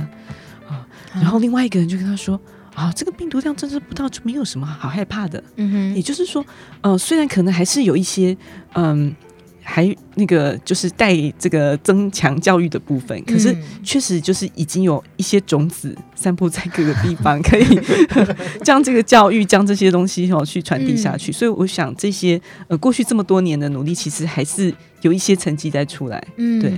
啊？”然后另外一个人就跟他说：“啊，这个病毒量侦测不到，就没有什么好害怕的。”嗯哼，也就是说，呃，虽然可能还是有一些，嗯。还那个就是带这个增强教育的部分，可是确实就是已经有一些种子散布在各个地方，可以 将这个教育将这些东西哦去传递下去。所以我想这些呃过去这么多年的努力，其实还是。有一些成绩在出来，嗯，对，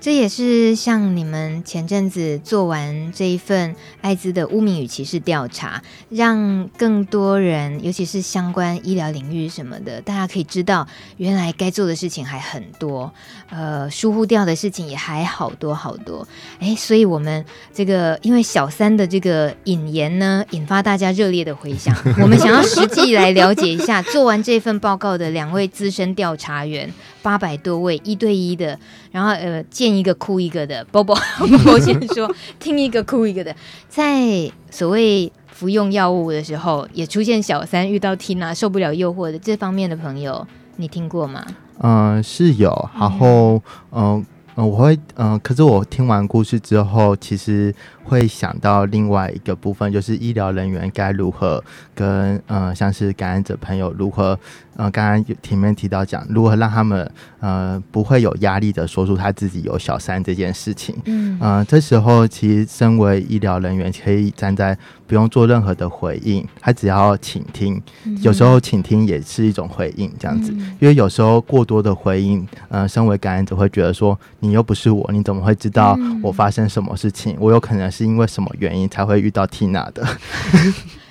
这也是像你们前阵子做完这一份艾滋的污名与歧视调查，让更多人，尤其是相关医疗领域什么的，大家可以知道，原来该做的事情还很多，多呃，疏忽掉的事情也还好多好多。哎，所以我们这个因为小三的这个引言呢，引发大家热烈的回响。我们想要实际来了解一下，做完这份报告的两位资深调查员。八百多位一对一的，然后呃，见一个哭一个的。波波，波先说，听一个哭一个的。在所谓服用药物的时候，也出现小三遇到 Tina 受不了诱惑的这方面的朋友，你听过吗？嗯、呃，是有。然后，嗯、呃。嗯，我会嗯，可是我听完故事之后，其实会想到另外一个部分，就是医疗人员该如何跟呃，像是感染者朋友如何呃，刚刚前面提到讲，如何让他们呃不会有压力的说出他自己有小三这件事情。嗯呃，这时候其实身为医疗人员，可以站在不用做任何的回应，他只要倾听，有时候倾听也是一种回应，这样子，因为有时候过多的回应，呃，身为感染者会觉得说。你又不是我，你怎么会知道我发生什么事情？嗯、我有可能是因为什么原因才会遇到 Tina 的？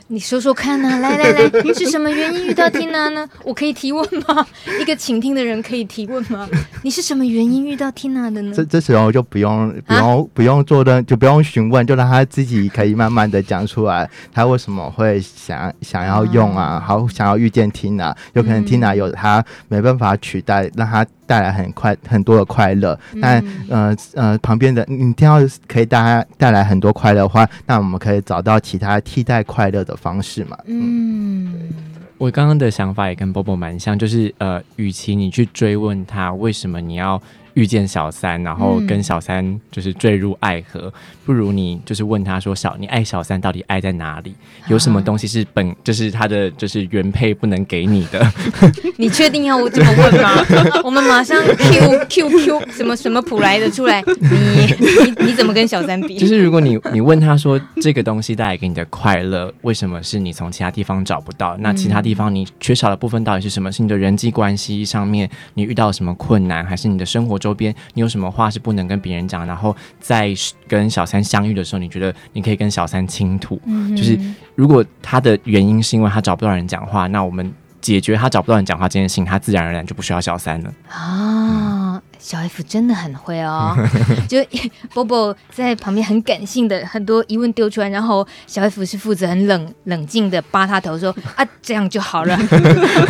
你说说看呐、啊，来来来，你是什么原因遇到 Tina 呢？我可以提问吗？一个倾听的人可以提问吗？你是什么原因遇到 Tina 的呢？这这时候就不用不用、啊、不用做的，就不用询问，就让他自己可以慢慢的讲出来，他为什么会想想要用啊？好，想要遇见 Tina，有可能 Tina 有他没办法取代，让他。带来很快很多的快乐，那呃呃旁边的你听到可以大家带来很多快乐的话，那我们可以找到其他替代快乐的方式嘛？嗯，我刚刚的想法也跟波波蛮像，就是呃，与其你去追问他为什么你要。遇见小三，然后跟小三就是坠入爱河，嗯、不如你就是问他说：“小，你爱小三到底爱在哪里？有什么东西是本就是他的就是原配不能给你的？” 你确定要我这么问吗？我们马上 Q Q Q 什么什么普来的出来？你你你怎么跟小三比？就是如果你你问他说这个东西带来给你的快乐，为什么是你从其他地方找不到？那其他地方你缺少的部分到底是什么？是你的人际关系上面你遇到什么困难，还是你的生活？周边你有什么话是不能跟别人讲？然后在跟小三相遇的时候，你觉得你可以跟小三倾吐。嗯、就是如果他的原因是因为他找不到人讲话，那我们解决他找不到人讲话这件事情，他自然而然就不需要小三了。啊。嗯小 F 真的很会哦，就波波在旁边很感性的很多疑问丢出来，然后小 F 是负责很冷冷静的扒他头说啊，这样就好了。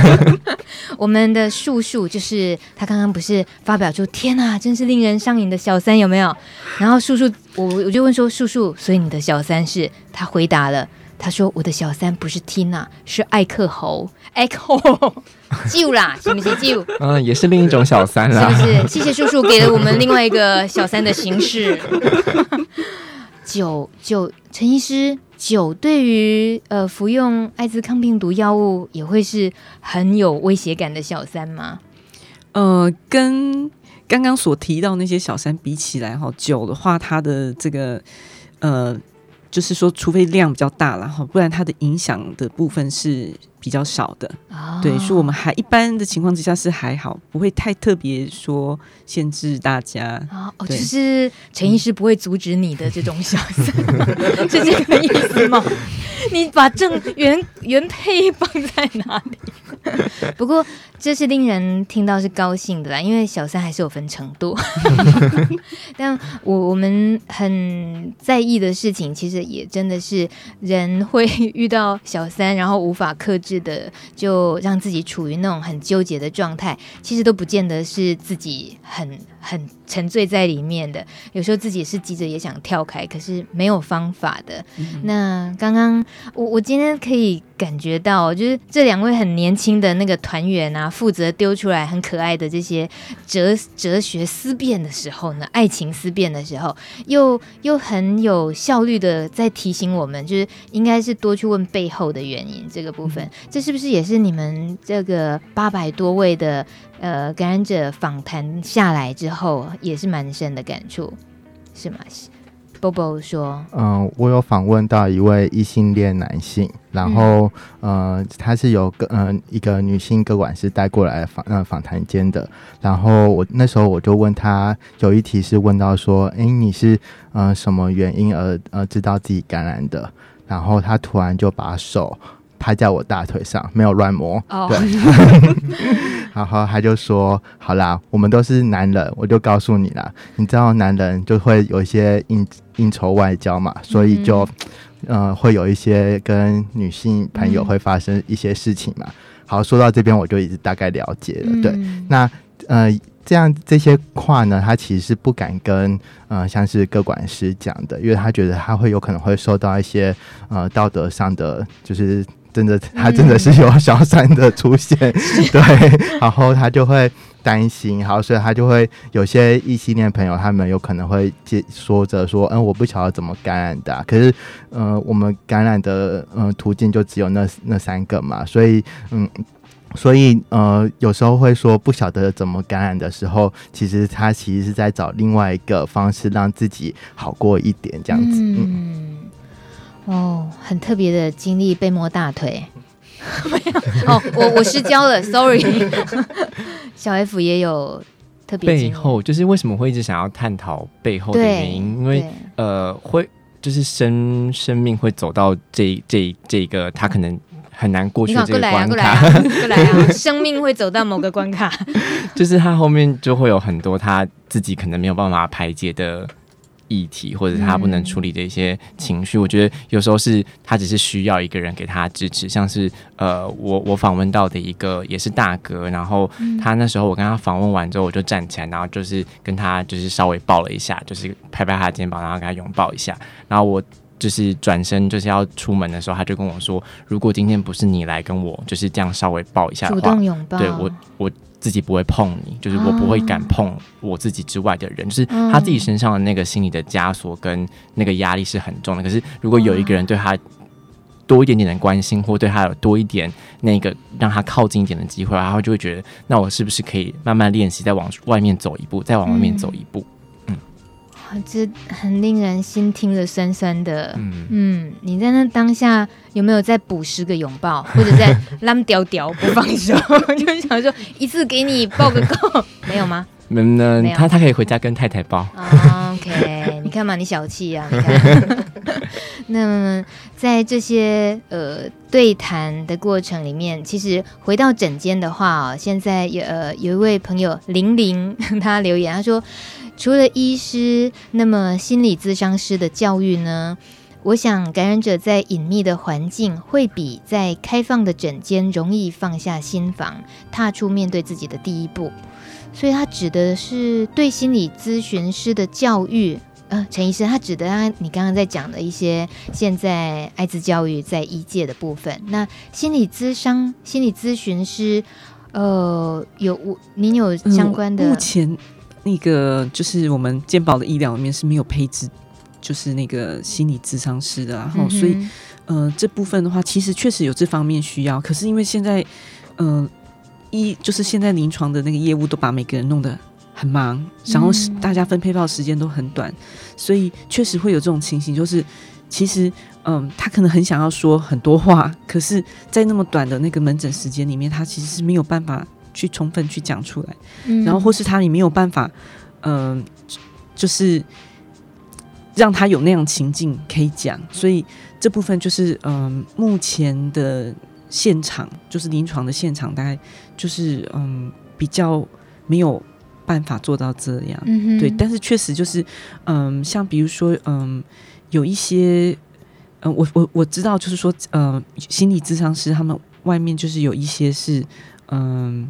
我们的树树就是他刚刚不是发表出天哪，真是令人上瘾的小三有没有？然后树树我我就问说树树，所以你的小三是？他回答了。他说：“我的小三不是 Tina，是艾克侯。艾克侯 救啦，是不是救？嗯，也是另一种小三啦，是不是？谢谢叔叔给了我们另外一个小三的形式。酒酒，陈医师，酒对于呃服用艾滋抗病毒药物也会是很有威胁感的小三吗？呃，跟刚刚所提到那些小三比起来，哈，酒的话，它的这个呃。就是说，除非量比较大，然后不然它的影响的部分是比较少的。哦、对，所以我们还一般的情况之下是还好，不会太特别说限制大家。哦，就是陈医师不会阻止你的这种小三，是这个意思吗？你把正原原配放在哪里？不过这是令人听到是高兴的啦，因为小三还是有分程度。但我我们很在意的事情，其实也真的是人会遇到小三，然后无法克制是的，就让自己处于那种很纠结的状态。其实都不见得是自己很很沉醉在里面的，有时候自己是急着也想跳开，可是没有方法的。嗯、那刚刚。我我今天可以感觉到，就是这两位很年轻的那个团员啊，负责丢出来很可爱的这些哲哲学思辨的时候呢，爱情思辨的时候，又又很有效率的在提醒我们，就是应该是多去问背后的原因这个部分。这是不是也是你们这个八百多位的呃感染者访谈下来之后，也是蛮深的感触，是吗？Bobo 说：“嗯，我有访问到一位异性恋男性，然后，嗯、呃，他是有个嗯、呃、一个女性个管师带过来访呃访谈间的。然后我那时候我就问他，有一题是问到说，哎，你是呃什么原因而呃知道自己感染的？然后他突然就把手。”拍在我大腿上，没有乱摸。Oh. 对，然后他就说：“好啦，我们都是男人，我就告诉你啦，你知道男人就会有一些应应酬外交嘛，所以就、嗯、呃会有一些跟女性朋友会发生一些事情嘛。嗯、好，说到这边我就已经大概了解了。嗯、对，那呃这样这些话呢，他其实是不敢跟呃像是各管师讲的，因为他觉得他会有可能会受到一些呃道德上的就是。”真的，他真的是有小三的出现，嗯、对，然后他就会担心，然后所以他就会有些异性恋朋友，他们有可能会接说着说，嗯，我不晓得怎么感染的、啊，可是，呃，我们感染的呃途径就只有那那三个嘛，所以，嗯，所以呃，有时候会说不晓得怎么感染的时候，其实他其实是在找另外一个方式让自己好过一点，这样子，嗯。嗯哦，很特别的经历，被摸大腿。没有 哦，我我失焦了，sorry。小 F 也有特别背后，就是为什么会一直想要探讨背后的原因？因为呃，会就是生生命会走到这这这个，他可能很难过去这个关卡。过来啊，过来啊，过来啊！生命会走到某个关卡，就是他后面就会有很多他自己可能没有办法排解的。议题或者他不能处理的一些情绪，嗯、我觉得有时候是他只是需要一个人给他支持，像是呃，我我访问到的一个也是大哥，然后他那时候我跟他访问完之后，我就站起来，然后就是跟他就是稍微抱了一下，就是拍拍他的肩膀，然后跟他拥抱一下，然后我就是转身就是要出门的时候，他就跟我说，如果今天不是你来跟我就是这样稍微抱一下的话，主动拥抱，对我我。自己不会碰你，就是我不会敢碰我自己之外的人，就是他自己身上的那个心理的枷锁跟那个压力是很重的。可是如果有一个人对他多一点点的关心，或对他有多一点那个让他靠近一点的机会，然后就会觉得，那我是不是可以慢慢练习，再往外面走一步，再往外面走一步？这很令人心听的酸酸的。嗯嗯，你在那当下有没有再补十个拥抱，或者再拉屌屌不放手？就想说一次给你抱个够，没有吗？没有，他他可以回家跟太太抱。OK，你看嘛，你小气啊！你看。那么在这些呃对谈的过程里面，其实回到整间的话哦，现在有呃有一位朋友玲玲，他留言他说。除了医师，那么心理咨商师的教育呢？我想感染者在隐秘的环境，会比在开放的诊间容易放下心防，踏出面对自己的第一步。所以，他指的是对心理咨询师的教育。呃，陈医生，他指的他你刚刚在讲的一些现在艾滋教育在医界的部分。那心理咨商、心理咨询师，呃，有我您有相关的、目前。那个就是我们健保的医疗里面是没有配置就是那个心理咨商师的，然后所以呃这部分的话，其实确实有这方面需要。可是因为现在嗯、呃、一就是现在临床的那个业务都把每个人弄得很忙，然后大家分配到时间都很短，所以确实会有这种情形，就是其实嗯他可能很想要说很多话，可是在那么短的那个门诊时间里面，他其实是没有办法。去充分去讲出来，嗯、然后或是他也没有办法，嗯、呃，就是让他有那样情境可以讲，所以这部分就是嗯、呃，目前的现场就是临床的现场，大概就是嗯、呃，比较没有办法做到这样，嗯、对，但是确实就是嗯、呃，像比如说嗯、呃，有一些，嗯、呃，我我我知道就是说呃，心理咨商师他们外面就是有一些是嗯。呃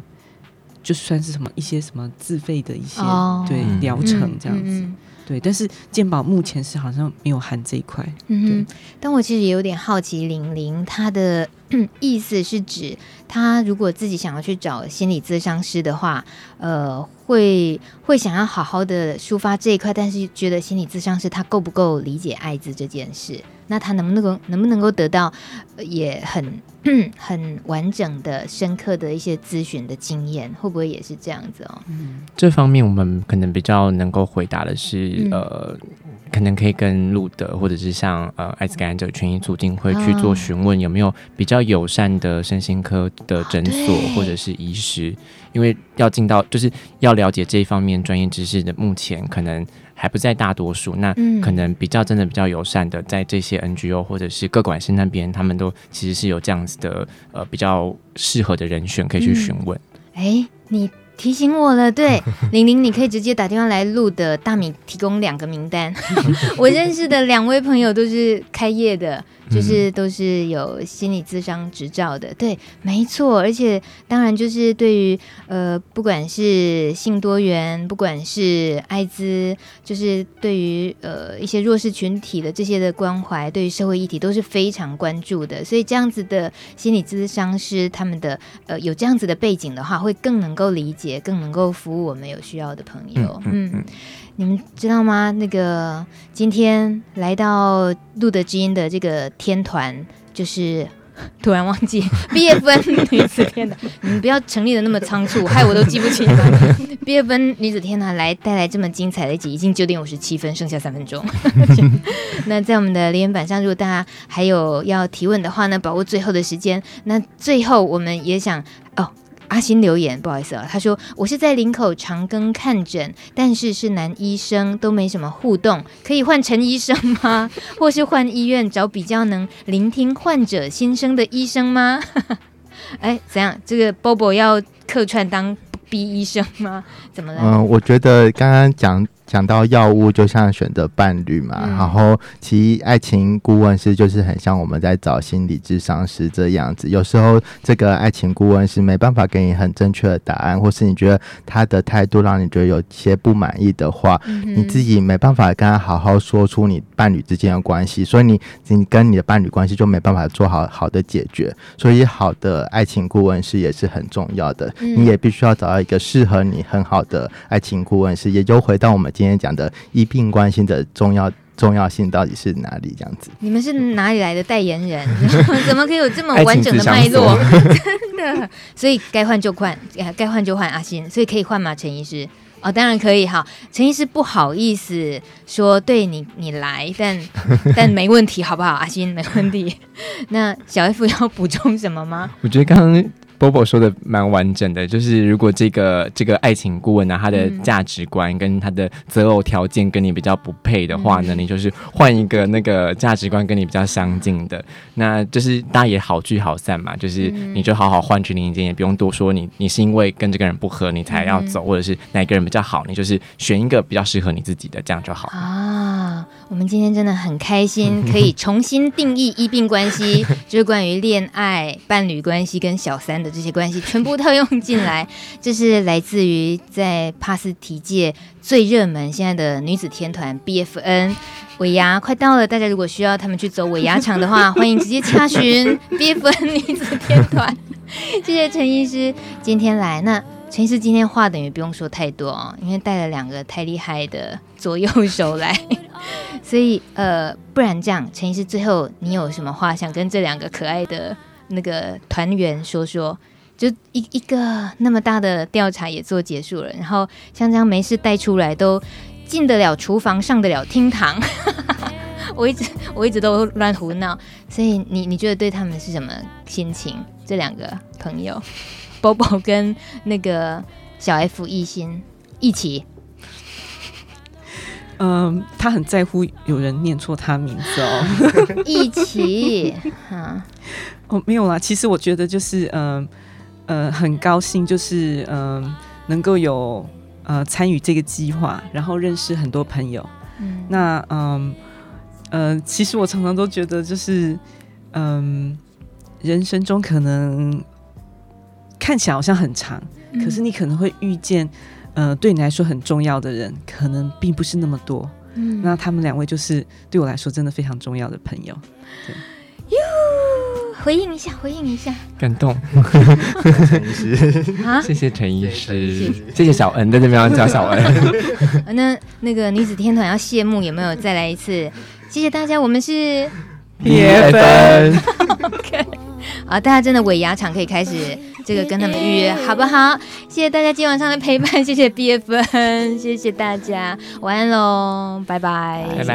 就算是什么一些什么自费的一些、oh, 对疗程这样子，嗯嗯、对，但是健保目前是好像没有含这一块。嗯对，但我其实也有点好奇，玲玲她的 意思是指，她如果自己想要去找心理咨商师的话，呃，会会想要好好的抒发这一块，但是觉得心理咨商师他够不够理解艾滋这件事？那他能不能够能不能够得到也很很完整的、深刻的一些咨询的经验，会不会也是这样子哦？嗯，这方面我们可能比较能够回答的是，嗯、呃，可能可以跟路德或者是像呃艾滋感染者权益促进会去做询问，有没有比较友善的身心科的诊所或者是医师，因为要进到就是要了解这一方面专业知识的，目前可能。还不在大多数，那可能比较真的比较友善的，在这些 NGO 或者是各管事那边，他们都其实是有这样子的呃比较适合的人选可以去询问。哎、你提醒我了，对，玲玲，你可以直接打电话来录的，大米提供两个名单，我认识的两位朋友都是开业的。就是都是有心理咨商执照的，对，没错。而且当然就是对于呃，不管是性多元，不管是艾滋，就是对于呃一些弱势群体的这些的关怀，对于社会议题都是非常关注的。所以这样子的心理咨商师，他们的呃有这样子的背景的话，会更能够理解，更能够服务我们有需要的朋友。嗯。嗯你们知道吗？那个今天来到路德之音的这个天团，就是 突然忘记 BFN 女子天团，你们不要成立的那么仓促，害我都记不清了。BFN 女子天团来带来这么精彩的一集，已经九点五十七分，剩下三分钟。那在我们的留言板上，如果大家还有要提问的话呢，把握最后的时间。那最后我们也想哦。阿新留言，不好意思啊，他说我是在林口长庚看诊，但是是男医生，都没什么互动，可以换陈医生吗？或是换医院找比较能聆听患者心声的医生吗？哎，怎样？这个 Bobo 要客串当 B 医生吗？怎么了？嗯，我觉得刚刚讲。讲到药物，就像选择伴侣嘛，嗯、然后其实爱情顾问师就是很像我们在找心理智商师这样子。有时候这个爱情顾问师没办法给你很正确的答案，或是你觉得他的态度让你觉得有些不满意的话，嗯、你自己没办法跟他好好说出你伴侣之间的关系，所以你你跟你的伴侣关系就没办法做好好的解决。所以好的爱情顾问师也是很重要的，嗯、你也必须要找到一个适合你很好的爱情顾问师。也就回到我们。今天讲的医病关心的重要重要性到底是哪里？这样子，你们是哪里来的代言人？怎么可以有这么完整的脉络？真的，所以该换就换，该换就换。阿新，所以可以换吗？陈医师？哦，当然可以。哈，陈医师不好意思说，对你你来，但 但没问题，好不好？阿欣没问题。那小 F 要补充什么吗？我觉得刚刚。Bobo 说的蛮完整的，就是如果这个这个爱情顾问呢，他的价值观跟他的择偶条件跟你比较不配的话呢，嗯、你就是换一个那个价值观跟你比较相近的，那就是大家也好聚好散嘛，就是你就好好换取另一间，也不用多说你你是因为跟这个人不合你才要走，或者是哪个人比较好，你就是选一个比较适合你自己的，这样就好啊。我们今天真的很开心，可以重新定义医病关系，就是关于恋爱、伴侣关系跟小三的这些关系，全部套用进来。这是来自于在帕斯提界最热门现在的女子天团 BFN 尾牙快到了，大家如果需要他们去走尾牙场的话，欢迎直接洽询 BFN 女子天团。谢谢陈医师今天来。那陈医师今天话等于不用说太多哦，因为带了两个太厉害的左右手来。所以呃，不然这样，陈医师，最后你有什么话想跟这两个可爱的那个团员说说？就一一个那么大的调查也做结束了，然后像这样没事带出来都进得了厨房，上得了厅堂。我一直我一直都乱胡闹，所以你你觉得对他们是什么心情？这两个朋友，Bobo 跟那个小 F 一心一起。嗯，他很在乎有人念错他名字哦。一起，哈，哦，没有啦。其实我觉得就是，嗯，呃，很高兴，就是，嗯，能够有呃参与这个计划，然后认识很多朋友。嗯，那，嗯，呃，其实我常常都觉得，就是，嗯，人生中可能看起来好像很长，嗯，可是你可能会遇见。呃，对你来说很重要的人，可能并不是那么多。嗯，那他们两位就是对我来说真的非常重要的朋友。对，哟，回应一下，回应一下，感动。陈医师，啊，谢谢陈医师，谢谢小恩在这边要叫小恩。那那个女子天团要谢幕，有没有再来一次？谢谢大家，我们是 OK，啊，大家真的尾牙场可以开始。这个跟他们预约好不好？谢谢大家今晚上的陪伴，谢谢 BFN，谢谢大家，晚安喽，拜拜，拜拜。